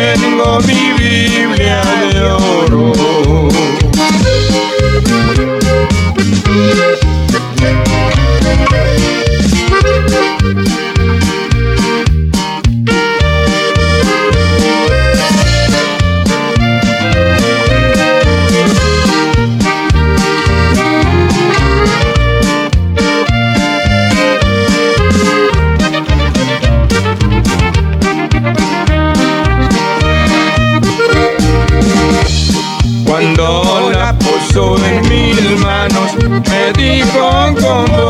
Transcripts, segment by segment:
tengo mi Biblia en mis manos, me dijo con voz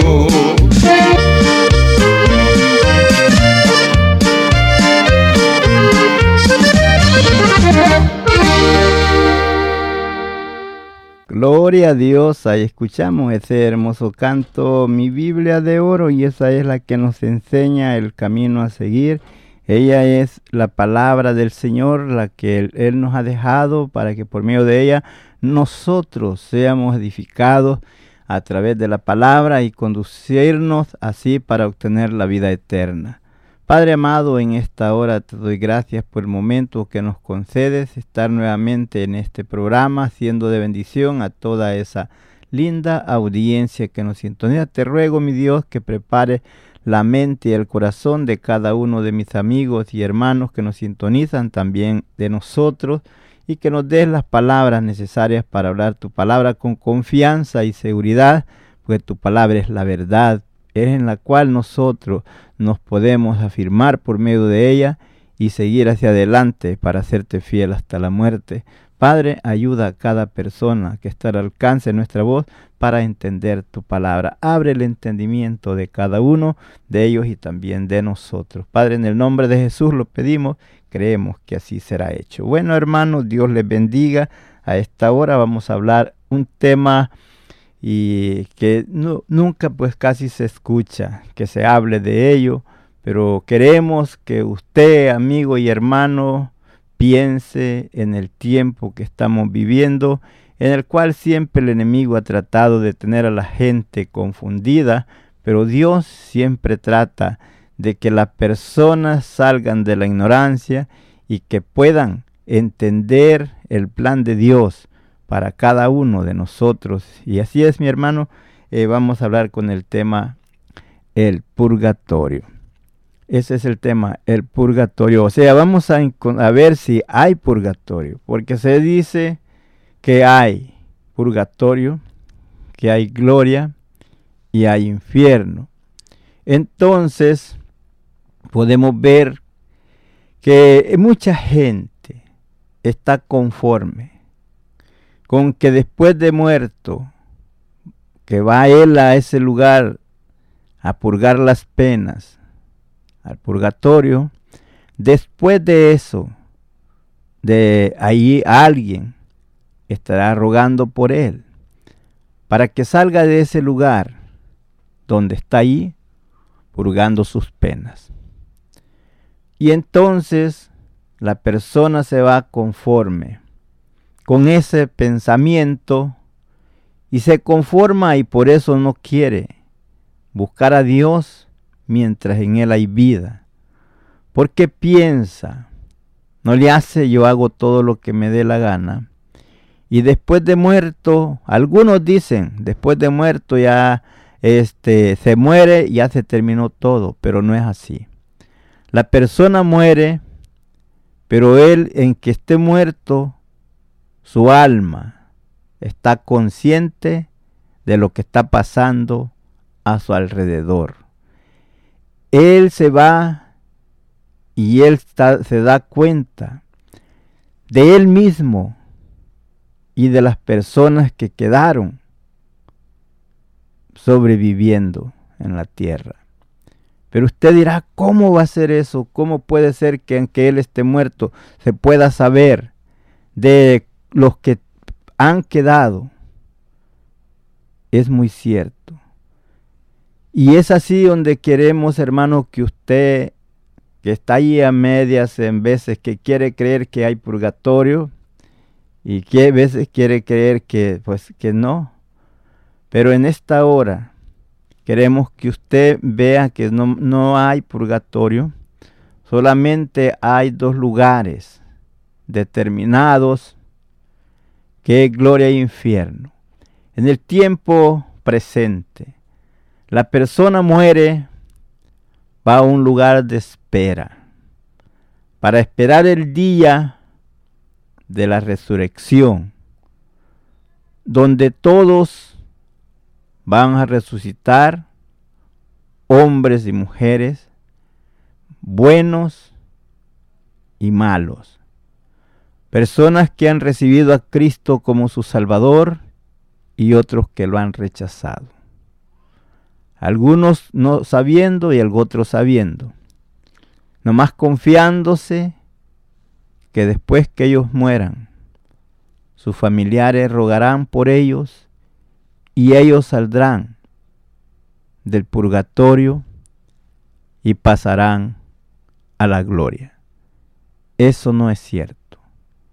Gloria a Dios, ahí escuchamos ese hermoso canto, mi Biblia de oro, y esa es la que nos enseña el camino a seguir. Ella es la palabra del Señor, la que Él, nos ha dejado para que por medio de ella nosotros seamos edificados a través de la palabra y conducirnos así para obtener la vida eterna. Padre amado, en esta hora te doy gracias por el momento que nos concedes estar nuevamente en este programa, siendo de bendición a toda esa linda audiencia que nos sintoniza. Te ruego, mi Dios, que prepare la mente y el corazón de cada uno de mis amigos y hermanos que nos sintonizan, también de nosotros, y que nos des las palabras necesarias para hablar tu palabra con confianza y seguridad, pues tu palabra es la verdad, es en la cual nosotros nos podemos afirmar por medio de ella y seguir hacia adelante para hacerte fiel hasta la muerte. Padre, ayuda a cada persona que está al alcance de nuestra voz para entender tu palabra. Abre el entendimiento de cada uno de ellos y también de nosotros. Padre, en el nombre de Jesús lo pedimos, creemos que así será hecho. Bueno, hermanos, Dios les bendiga. A esta hora vamos a hablar un tema y que no, nunca pues casi se escucha que se hable de ello, pero queremos que usted, amigo y hermano, piense en el tiempo que estamos viviendo, en el cual siempre el enemigo ha tratado de tener a la gente confundida, pero Dios siempre trata de que las personas salgan de la ignorancia y que puedan entender el plan de Dios para cada uno de nosotros. Y así es, mi hermano, eh, vamos a hablar con el tema el purgatorio. Ese es el tema, el purgatorio. O sea, vamos a, a ver si hay purgatorio, porque se dice que hay purgatorio, que hay gloria y hay infierno. Entonces, podemos ver que mucha gente está conforme con que después de muerto, que va él a ese lugar a purgar las penas, al purgatorio, después de eso, de ahí alguien estará rogando por él, para que salga de ese lugar donde está ahí, purgando sus penas. Y entonces la persona se va conforme con ese pensamiento y se conforma y por eso no quiere buscar a Dios mientras en Él hay vida. Porque piensa, no le hace yo hago todo lo que me dé la gana. Y después de muerto, algunos dicen, después de muerto ya este, se muere y ya se terminó todo, pero no es así. La persona muere, pero él en que esté muerto, su alma está consciente de lo que está pasando a su alrededor. Él se va y él se da cuenta de él mismo y de las personas que quedaron sobreviviendo en la tierra. Pero usted dirá, ¿cómo va a ser eso? ¿Cómo puede ser que aunque Él esté muerto se pueda saber de los que han quedado? Es muy cierto. Y es así donde queremos, hermano, que usted, que está ahí a medias en veces, que quiere creer que hay purgatorio y que a veces quiere creer que, pues, que no. Pero en esta hora queremos que usted vea que no, no hay purgatorio, solamente hay dos lugares determinados, que es gloria e infierno. En el tiempo presente, la persona muere, va a un lugar de espera, para esperar el día de la resurrección, donde todos van a resucitar, hombres y mujeres, buenos y malos, personas que han recibido a Cristo como su Salvador y otros que lo han rechazado algunos no sabiendo y otros sabiendo, nomás confiándose que después que ellos mueran, sus familiares rogarán por ellos y ellos saldrán del purgatorio y pasarán a la gloria. Eso no es cierto.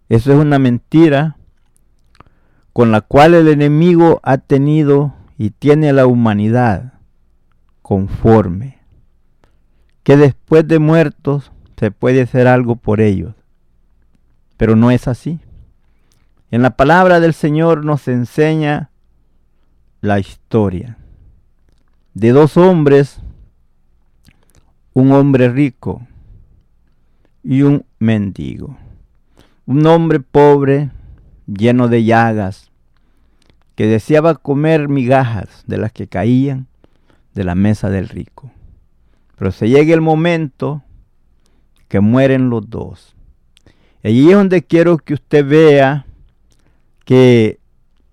Eso es una mentira con la cual el enemigo ha tenido y tiene a la humanidad conforme, que después de muertos se puede hacer algo por ellos. Pero no es así. En la palabra del Señor nos enseña la historia de dos hombres, un hombre rico y un mendigo. Un hombre pobre, lleno de llagas, que deseaba comer migajas de las que caían de la mesa del rico. Pero se llega el momento que mueren los dos. Allí es donde quiero que usted vea que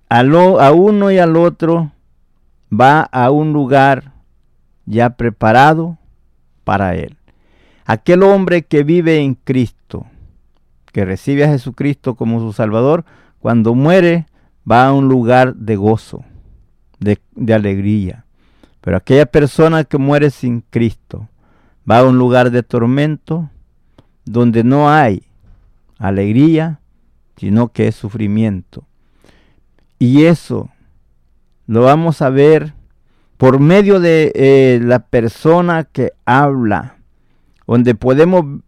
a, a uno y al otro va a un lugar ya preparado para él. Aquel hombre que vive en Cristo, que recibe a Jesucristo como su Salvador, cuando muere va a un lugar de gozo, de, alegría. Pero aquella persona que muere sin Cristo va a un lugar de tormento donde no hay alegría, sino que es sufrimiento. Y eso lo vamos a ver por medio de eh, la persona que habla, donde podemos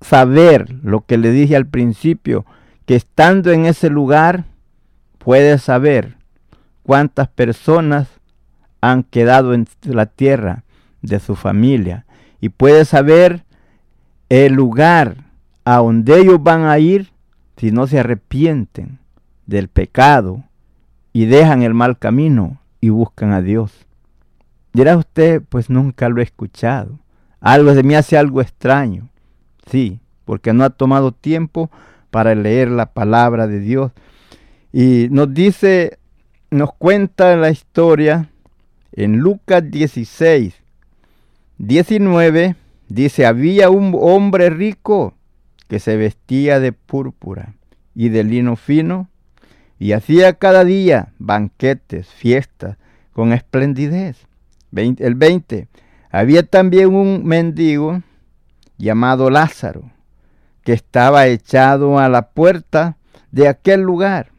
saber lo que le dije al principio, que estando en ese lugar puede saber cuántas personas han quedado en la tierra de su familia y puede saber el lugar a donde ellos van a ir si no se arrepienten del pecado y dejan el mal camino y buscan a Dios. Dirá usted, pues nunca lo he escuchado. Algo de mí hace algo extraño. Sí, porque no ha tomado tiempo para leer la palabra de Dios. Y nos dice, nos cuenta la historia en Lucas 16, 19, dice, había un hombre rico que se vestía de púrpura y de lino fino y hacía cada día banquetes, fiestas con esplendidez. el 20. Había también un mendigo llamado Lázaro, que estaba echado a la puerta de aquel lugar,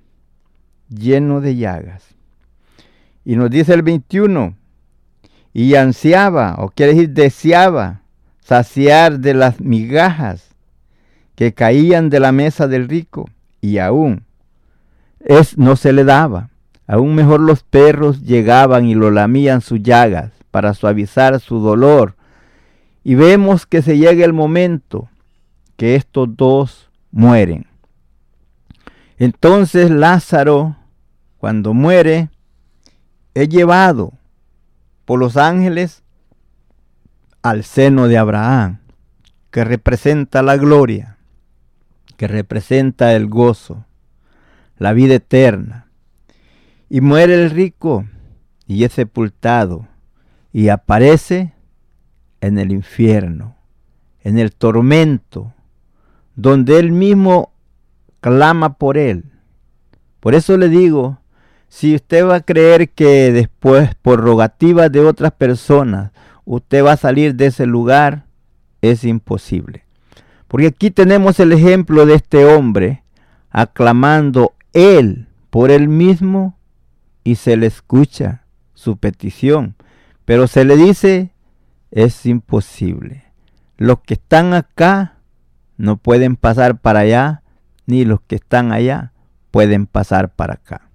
lleno de llagas. Y nos dice el 21, y ansiaba, o quiere decir deseaba, saciar de las migajas que caían de la mesa del rico, y aún es, no se le daba. Aún mejor los perros llegaban y lo lamían sus llagas para suavizar su dolor. Y vemos que se llega el momento que estos dos mueren. Entonces Lázaro, cuando muere, es llevado por los ángeles al seno de Abraham, que representa la gloria, que representa el gozo, la vida eterna. Y muere el rico y es sepultado y aparece en el infierno, en el tormento, donde él mismo clama por él. Por eso le digo, si usted va a creer que después, por rogativas de otras personas, usted va a salir de ese lugar, es imposible. Porque aquí tenemos el ejemplo de este hombre aclamando él por él mismo y se le escucha su petición. Pero se le dice, es imposible. Los que están acá no pueden pasar para allá, ni los que están allá pueden pasar para acá.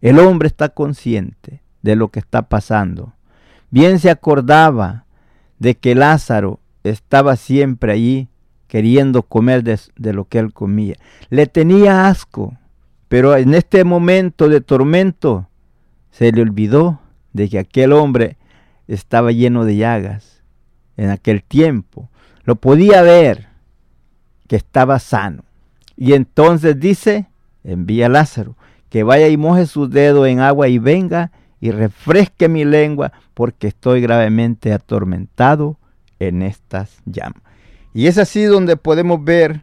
El hombre está consciente de lo que está pasando. Bien se acordaba de que Lázaro estaba siempre allí queriendo comer de, de, lo que él comía. Le tenía asco, pero en este momento de tormento se le olvidó de que aquel hombre estaba lleno de llagas en aquel tiempo. Lo podía ver que estaba sano. Y entonces dice, envía a Lázaro que vaya y moje su dedo en agua y venga y refresque mi lengua porque estoy gravemente atormentado en estas llamas. Y es así donde podemos ver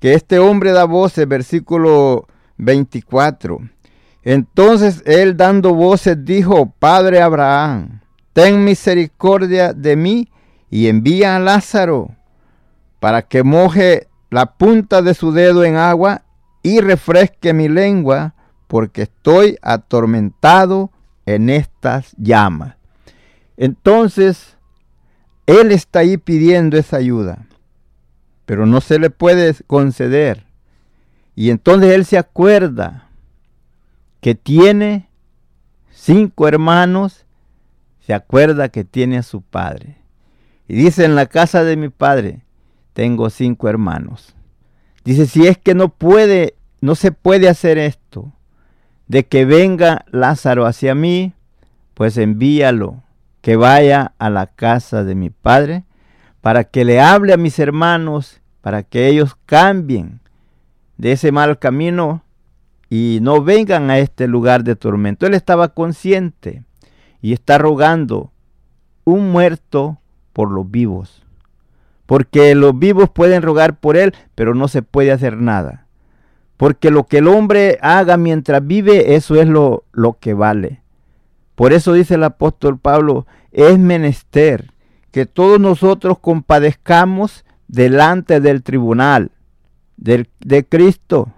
que este hombre da voces, versículo 24. Entonces él dando voces dijo, Padre Abraham, ten misericordia de mí y envía a Lázaro para que moje la punta de su dedo en agua y refresque mi lengua porque estoy atormentado en estas llamas. Entonces, él está ahí pidiendo esa ayuda, pero no se le puede conceder. Y entonces él se acuerda que tiene cinco hermanos, se acuerda que tiene a su padre. Y dice, en la casa de mi padre tengo cinco hermanos. Dice, si es que no puede, no se puede hacer esto, de que venga Lázaro hacia mí, pues envíalo, que vaya a la casa de mi padre, para que le hable a mis hermanos, para que ellos cambien de ese mal camino y no vengan a este lugar de tormento. Él estaba consciente y está rogando un muerto por los vivos. Porque los vivos pueden rogar por él, pero no se puede hacer nada. Porque lo que el hombre haga mientras vive, eso es lo, lo que vale. Por eso dice el apóstol Pablo, es menester que todos nosotros compadezcamos delante del tribunal de Cristo.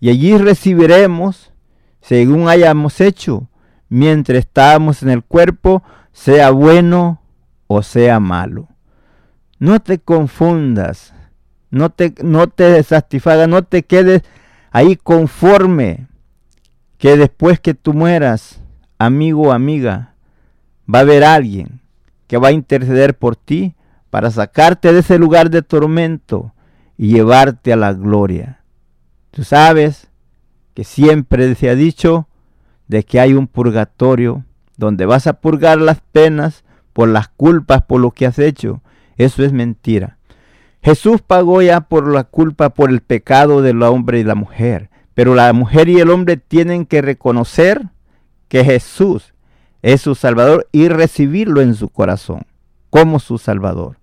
Y allí recibiremos, según hayamos hecho, mientras estábamos en el cuerpo, sea bueno o sea malo. No te confundas, no te, no te satisfagas, no te quedes ahí conforme que después que tú mueras, amigo o amiga, va a haber alguien que va a interceder por ti para sacarte de ese lugar de tormento y llevarte a la gloria. Tú sabes que siempre se ha dicho de que hay un purgatorio donde vas a purgar las penas por las culpas por lo que has hecho. Eso es mentira. Jesús pagó ya por la culpa, por el pecado del hombre y la mujer. Pero la mujer y el hombre tienen que reconocer que Jesús es su Salvador y recibirlo en su corazón como su Salvador.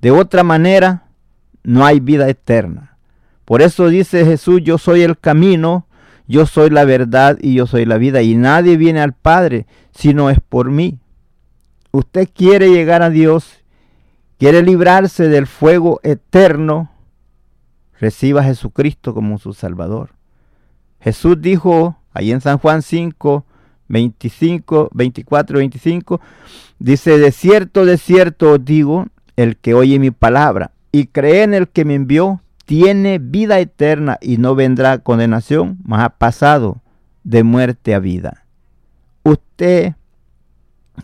De otra manera, no hay vida eterna. Por eso dice Jesús, yo soy el camino, yo soy la verdad y yo soy la vida. Y nadie viene al Padre si no es por mí. Usted quiere llegar a Dios quiere librarse del fuego eterno, reciba a Jesucristo como su Salvador. Jesús dijo ahí en San Juan 5, 25, 24, 25, dice, de cierto, de cierto os digo, el que oye mi palabra y cree en el que me envió, tiene vida eterna y no vendrá condenación, mas ha pasado de muerte a vida. Usted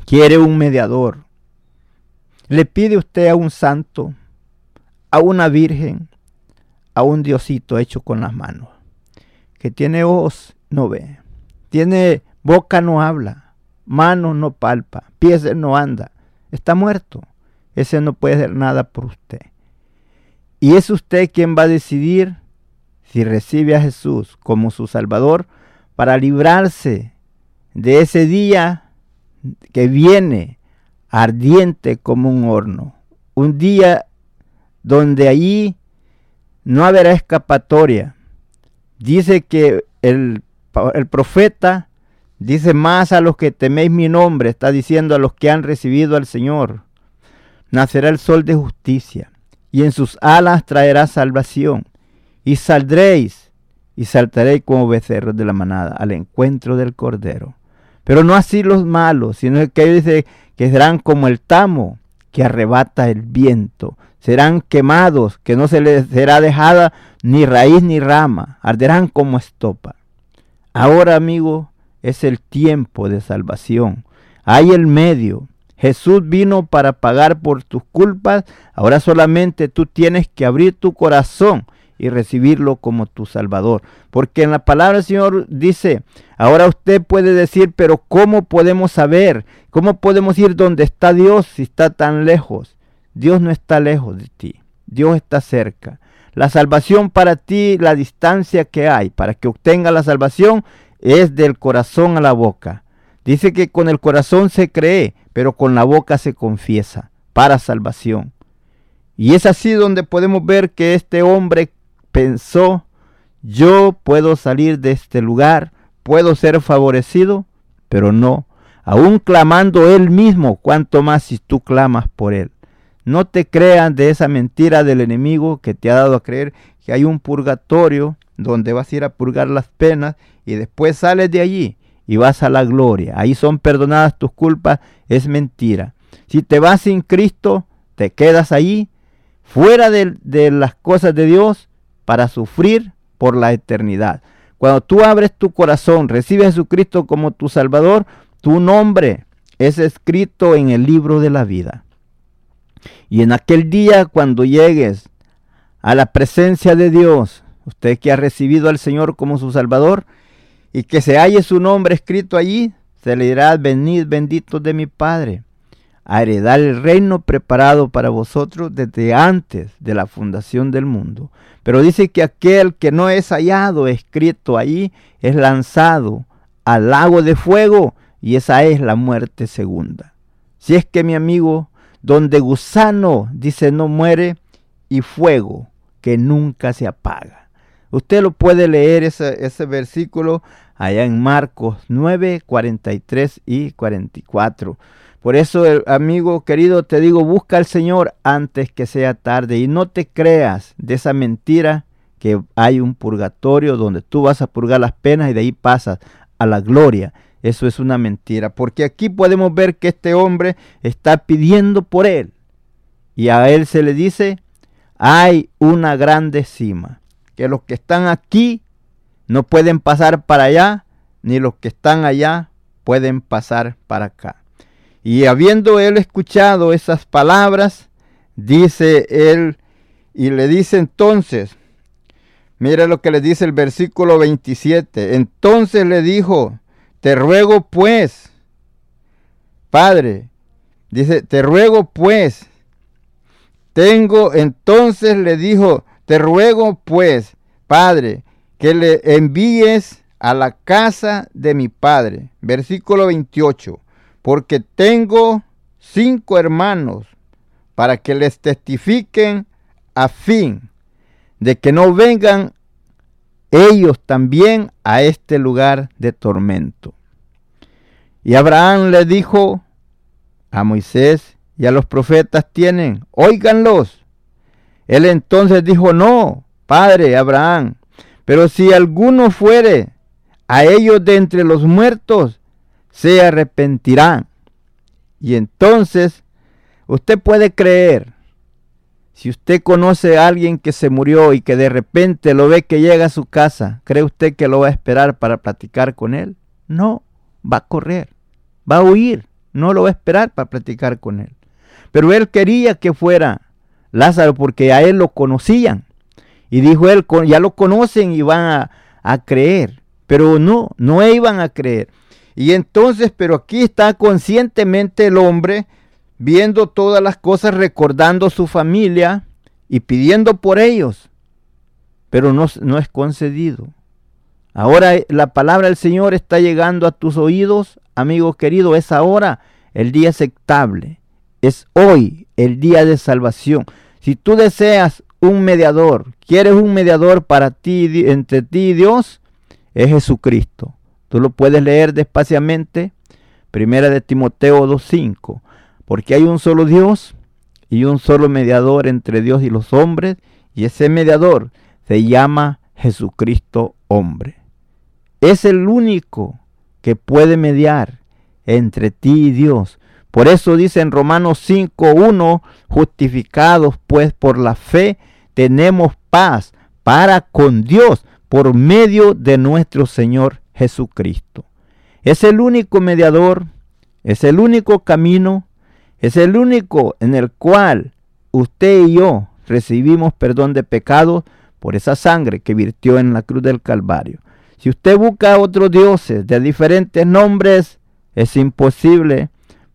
quiere un mediador. Le pide usted a un santo, a una virgen, a un diosito hecho con las manos, que tiene ojos, no ve, tiene boca, no habla, manos no palpa, pies no anda, está muerto. Ese no puede hacer nada por usted. Y es usted quien va a decidir si recibe a Jesús como su Salvador para librarse de ese día que viene ardiente como un horno. Un día donde allí no habrá escapatoria. Dice que el, profeta dice más a los que teméis mi nombre, está diciendo a los que han recibido al Señor. Nacerá el sol de justicia y en sus alas traerá salvación. Y saldréis y saltaréis como becerros de la manada al encuentro del Cordero. Pero no así los malos, sino que dice que serán como el tamo que arrebata el viento. Serán quemados, que no se les será dejada ni raíz ni rama, arderán como estopa. Ahora, amigo, es el tiempo de salvación. Hay el medio, Jesús vino para pagar por tus culpas. Ahora solamente tú tienes que abrir tu corazón y recibirlo como tu Salvador. Porque en la palabra del Señor dice, ahora usted puede decir, pero ¿cómo podemos saber? ¿Cómo podemos ir donde está Dios si está tan lejos? Dios no está lejos de ti, Dios está cerca. La salvación para ti, la distancia que hay para que obtenga la salvación es del corazón a la boca. Dice que con el corazón se cree, pero con la boca se confiesa para salvación. Y es así donde podemos ver que este hombre pensó, yo puedo salir de este lugar, puedo ser favorecido, pero no, aún clamando él mismo, cuanto más si tú clamas por él. No te crean de esa mentira del enemigo que te ha dado a creer que hay un purgatorio donde vas a ir a purgar las penas y después sales de allí y vas a la gloria. Ahí son perdonadas tus culpas, es mentira. Si te vas sin Cristo, te quedas ahí, fuera de, de las cosas de Dios, para sufrir por la eternidad. Cuando tú abres tu corazón, recibes a Jesucristo como tu Salvador, tu nombre es escrito en el libro de la vida. Y en aquel día, cuando llegues a la presencia de Dios, usted que ha recibido al Señor como su Salvador, y que se halle su nombre escrito allí, se le dirá, venid benditos de mi Padre, a heredar el reino preparado para vosotros desde antes de la fundación del mundo. Pero dice que aquel que no es hallado escrito allí es lanzado al lago de fuego y esa es la muerte segunda. Si es que mi amigo, donde gusano dice no muere y fuego que nunca se apaga. Usted lo puede leer ese, ese versículo allá en Marcos 9, 43 y 44. Por eso, amigo querido, te digo, busca al Señor antes que sea tarde y no te creas de esa mentira que hay un purgatorio donde tú vas a purgar las penas y de ahí pasas a la gloria. Eso es una mentira, porque aquí podemos ver que este hombre está pidiendo por él. Y a él se le dice, hay una grande cima que los que están aquí no pueden pasar para allá, ni los que están allá pueden pasar para acá. Y habiendo él escuchado esas palabras, dice él, y le dice entonces, mira lo que le dice el versículo 27, entonces le dijo, te ruego pues, Padre, dice, te ruego pues, tengo, entonces le dijo, te ruego pues, Padre, que le envíes a la casa de mi Padre. Versículo 28. Porque tengo cinco hermanos para que les testifiquen a fin de que no vengan ellos también a este lugar de tormento. Y Abraham le dijo a Moisés y a los profetas tienen, óiganlos. Él entonces dijo, no, padre Abraham, pero si alguno fuere a ellos de entre los muertos, se arrepentirán. Y entonces usted puede creer, si usted conoce a alguien que se murió y que de repente lo ve que llega a su casa, ¿cree usted que lo va a esperar para platicar con él? No, va a correr, va a huir, no lo va a esperar para platicar con él. Pero él quería que fuera Lázaro porque a él lo conocían. Y dijo él, ya lo conocen y van a, creer. Pero no, no iban a creer. Y entonces, pero aquí está conscientemente el hombre viendo todas las cosas, recordando su familia y pidiendo por ellos. Pero no, no es concedido. Ahora la palabra del Señor está llegando a tus oídos, amigo querido. Es ahora el día aceptable. Es hoy el día de salvación. Si tú deseas un mediador, quieres un mediador para ti, entre ti y Dios, es Jesucristo. Tú lo puedes leer despaciamente. Primera de Timoteo 2.5. Porque hay un solo Dios y un solo mediador entre Dios y los hombres. Y ese mediador se llama Jesucristo hombre. Es el único que puede mediar entre ti y Dios. Por eso dice en Romanos 5.1, justificados pues por la fe, tenemos paz para con Dios por medio de nuestro Señor Jesucristo. Es el único mediador, es el único camino, es el único en el cual usted y yo recibimos perdón de pecados por esa sangre que virtió en la cruz del Calvario. Si usted busca otros dioses de diferentes nombres, es imposible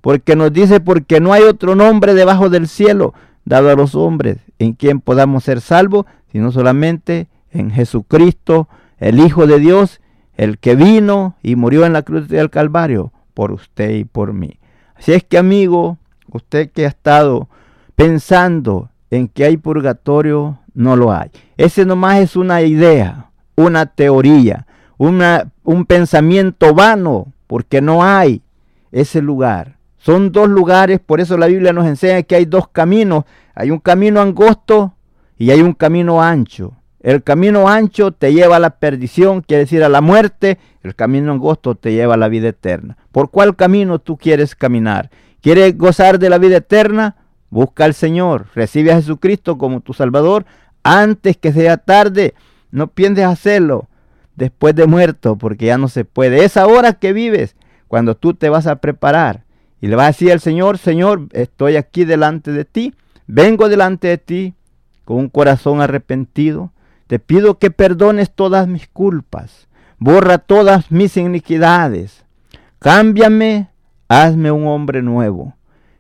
porque nos dice, porque no hay otro nombre debajo del cielo dado a los hombres en quien podamos ser salvos, sino solamente en Jesucristo, el Hijo de Dios, el que vino y murió en la cruz del Calvario por usted y por mí. Así es que amigo, usted que ha estado pensando en que hay purgatorio, no lo hay. Ese nomás es una idea, una teoría, una, un pensamiento vano, porque no hay ese lugar. Son dos lugares, por eso la Biblia nos enseña que hay dos caminos. Hay un camino angosto y hay un camino ancho. El camino ancho te lleva a la perdición, quiere decir a la muerte. El camino angosto te lleva a la vida eterna. ¿Por cuál camino tú quieres caminar? ¿Quieres gozar de la vida eterna? Busca al Señor. Recibe a Jesucristo como tu Salvador antes que sea tarde. No pienses hacerlo después de muerto, porque ya no se puede. Es ahora que vives, cuando tú te vas a preparar y le va a decir al Señor, Señor, estoy aquí delante de ti, vengo delante de ti con un corazón arrepentido. Te pido que perdones todas mis culpas, borra todas mis iniquidades, cámbiame, hazme un hombre nuevo.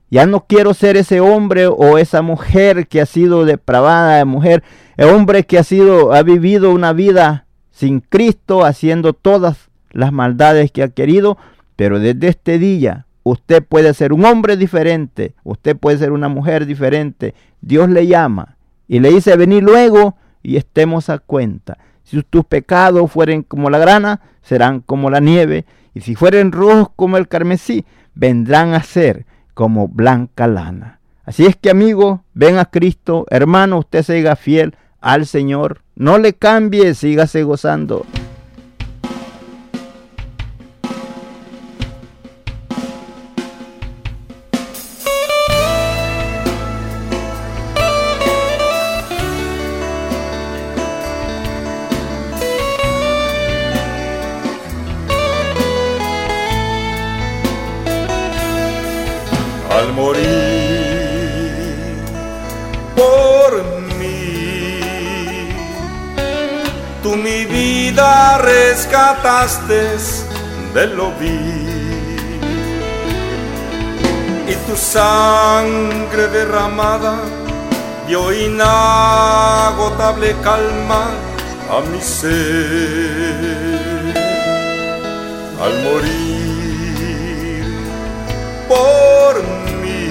Ya no quiero ser ese hombre o esa mujer que ha sido depravada, mujer, el hombre que ha sido, ha vivido una vida sin Cristo, haciendo todas las maldades que ha querido, pero desde este día Usted puede ser un hombre diferente, usted puede ser una mujer diferente. Dios le llama y le dice, venir luego y estemos a cuenta. Si tus pecados fueren como la grana, serán como la nieve. Y si fueren rojos como el carmesí, vendrán a ser como blanca lana. Así es que amigo, ven a Cristo, hermano, usted siga fiel al Señor. No le cambie, sígase gozando. Rescataste de lo y tu sangre derramada dio inagotable calma a mi ser. Al morir por mí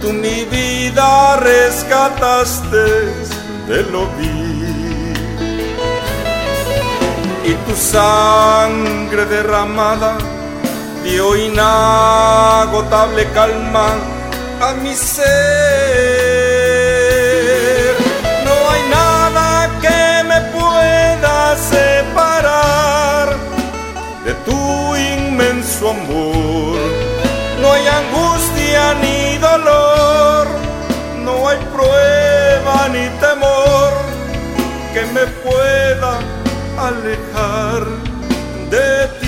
tú mi vida rescataste de lo y tu sangre derramada dio inagotable calma a mi ser. No hay nada que me pueda separar de tu inmenso amor. No hay angustia ni dolor, no hay prueba ni temor que me pueda alejar de ti.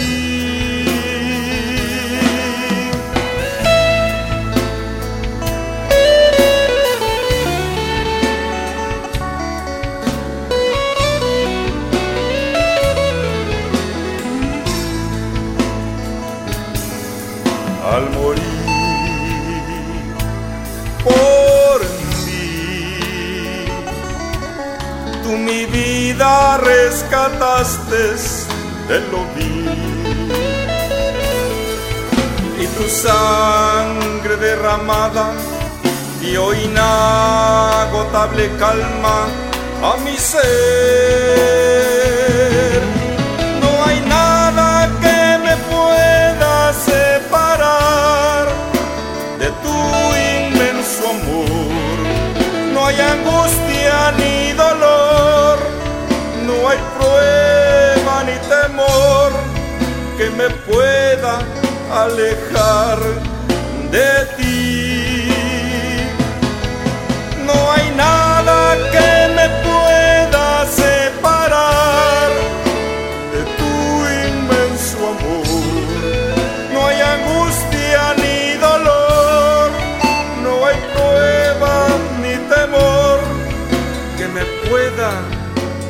Rescataste de lo vil y tu sangre derramada dio inagotable calma a mi ser. No hay nada que me pueda separar de tu inmenso amor. No hay angustia ni dolor, hay prueba ni temor que me pueda alejar de ti.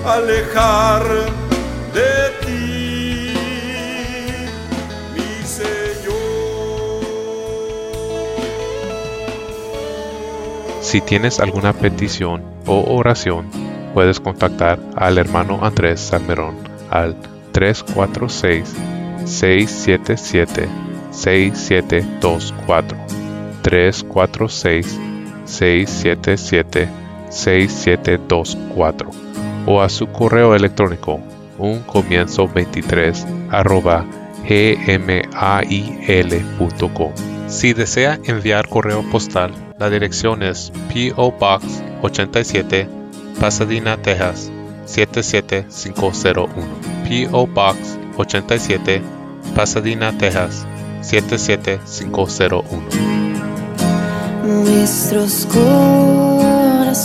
Alejar de ti, mi Señor. Si tienes alguna petición o oración, puedes contactar al hermano Andrés Salmerón al 346-677-6724. 346-677-6724 o a su correo electrónico un comienzo 23 arroba gmail.com. Si desea enviar correo postal, la dirección es P.O. Box 87, Pasadena, Texas 77501. P.O. Box 87, Pasadena, Texas 77501. Nuestros corazones